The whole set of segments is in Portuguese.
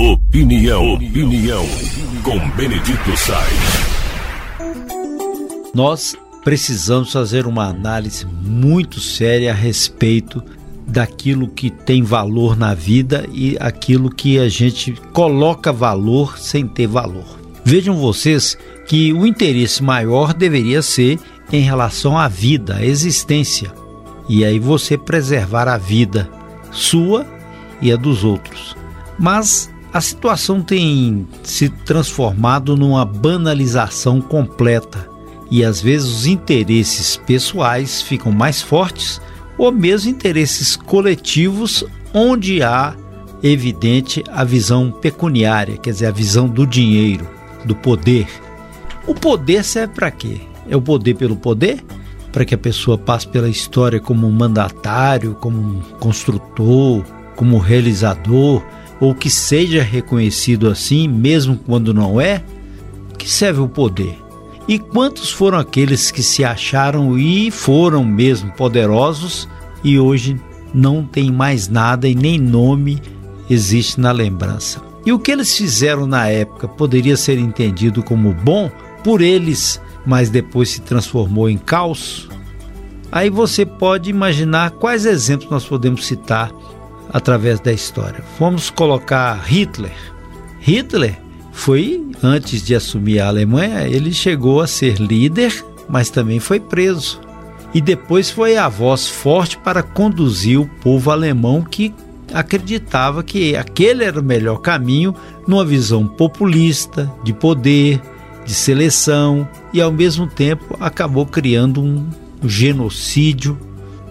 Opinião, opinião, com Benedito Sainz. Nós precisamos fazer uma análise muito séria a respeito daquilo que tem valor na vida e aquilo que a gente coloca valor sem ter valor. Vejam vocês que o interesse maior deveria ser em relação à vida, à existência. E aí você preservar a vida sua e a dos outros. Mas a situação tem se transformado numa banalização completa e às vezes os interesses pessoais ficam mais fortes ou mesmo interesses coletivos onde há evidente a visão pecuniária, quer dizer, a visão do dinheiro, do poder. O poder serve para quê? É o poder pelo poder? Para que a pessoa passe pela história como um mandatário, como um construtor, como um realizador, ou que seja reconhecido assim, mesmo quando não é? Que serve o poder? E quantos foram aqueles que se acharam e foram mesmo poderosos e hoje não tem mais nada e nem nome existe na lembrança? E o que eles fizeram na época poderia ser entendido como bom por eles, mas depois se transformou em caos? Aí você pode imaginar quais exemplos nós podemos citar através da história. Vamos colocar Hitler. Hitler foi, antes de assumir a Alemanha, ele chegou a ser líder, mas também foi preso. E depois foi a voz forte para conduzir o povo alemão que acreditava que aquele era o melhor caminho numa visão populista, de poder, de seleção e ao mesmo tempo acabou criando um genocídio,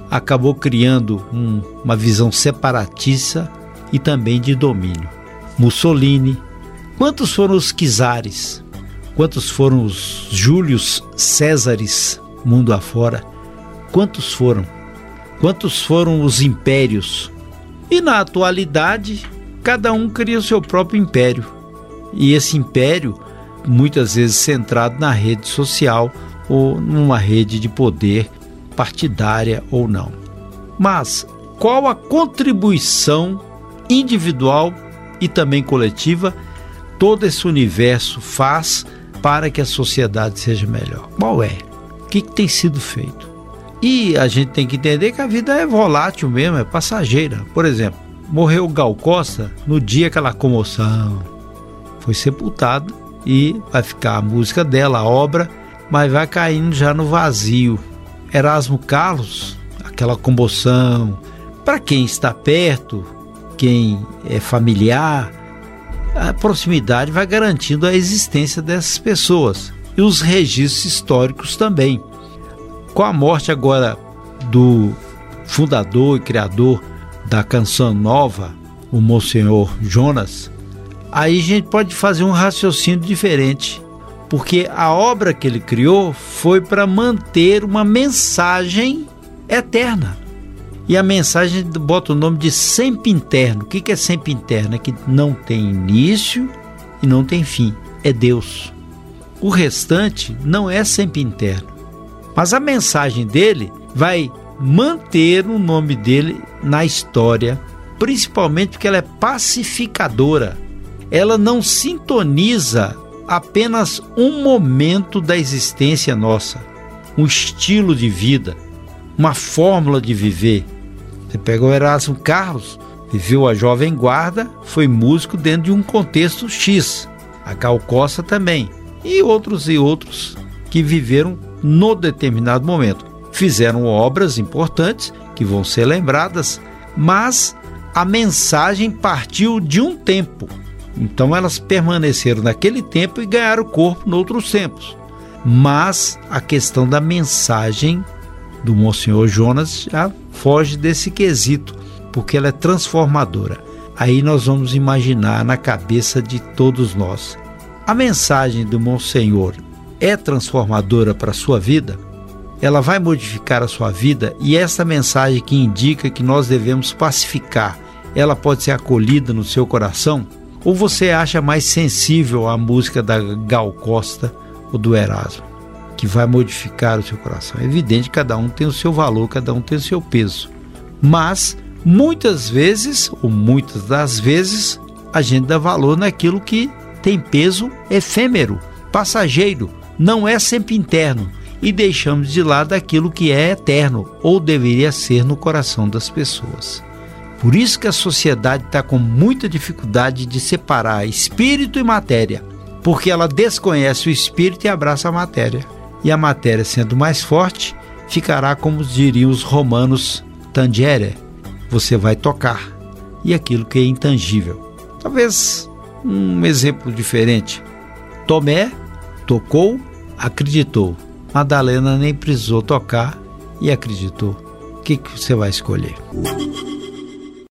acabou criando um, uma visão separatista e também de domínio. Mussolini, Quantos foram os Quizares? Quantos foram os Júlios Césares mundo afora? Quantos foram? Quantos foram os impérios? E na atualidade, cada um cria o seu próprio império. E esse império, muitas vezes centrado na rede social ou numa rede de poder partidária ou não. Mas qual a contribuição individual e também coletiva todo esse universo faz para que a sociedade seja melhor? Qual é? O que, que tem sido feito? E a gente tem que entender que a vida é volátil mesmo, é passageira. Por exemplo, morreu Gal Costa no dia aquela comoção. Foi sepultado e vai ficar a música dela, a obra, mas vai caindo já no vazio. Erasmo Carlos, aquela comoção. Para quem está perto, quem é familiar, a proximidade vai garantindo a existência dessas pessoas e os registros históricos também. Com a morte agora do fundador e criador da canção nova, o Monsenhor Jonas, aí a gente pode fazer um raciocínio diferente, porque a obra que ele criou foi para manter uma mensagem eterna. E a mensagem bota o nome de sempre interno. O que é sempre interno? É que não tem início e não tem fim. É Deus. O restante não é sempre interno. Mas a mensagem dele vai manter o nome dele na história, principalmente porque ela é pacificadora. Ela não sintoniza apenas um momento da existência nossa, um estilo de vida, uma fórmula de viver você pega o Erasmo Carlos, viveu a Jovem Guarda, foi músico dentro de um contexto X. A Gal Costa também. E outros e outros que viveram no determinado momento. Fizeram obras importantes que vão ser lembradas, mas a mensagem partiu de um tempo. Então elas permaneceram naquele tempo e ganharam corpo em outros tempos. Mas a questão da mensagem do Monsenhor Jonas já foge desse quesito, porque ela é transformadora. Aí nós vamos imaginar na cabeça de todos nós. A mensagem do Monsenhor é transformadora para a sua vida? Ela vai modificar a sua vida e essa mensagem que indica que nós devemos pacificar, ela pode ser acolhida no seu coração? Ou você acha mais sensível à música da Gal Costa ou do Erasmo? que vai modificar o seu coração. É evidente que cada um tem o seu valor, cada um tem o seu peso. Mas muitas vezes, ou muitas das vezes, a gente dá valor naquilo que tem peso efêmero, passageiro, não é sempre interno, e deixamos de lado aquilo que é eterno ou deveria ser no coração das pessoas. Por isso que a sociedade está com muita dificuldade de separar espírito e matéria, porque ela desconhece o espírito e abraça a matéria. E a matéria, sendo mais forte, ficará como diriam os romanos, tangere, você vai tocar, e aquilo que é intangível. Talvez um exemplo diferente. Tomé tocou, acreditou. Madalena nem precisou tocar e acreditou. O que, que você vai escolher?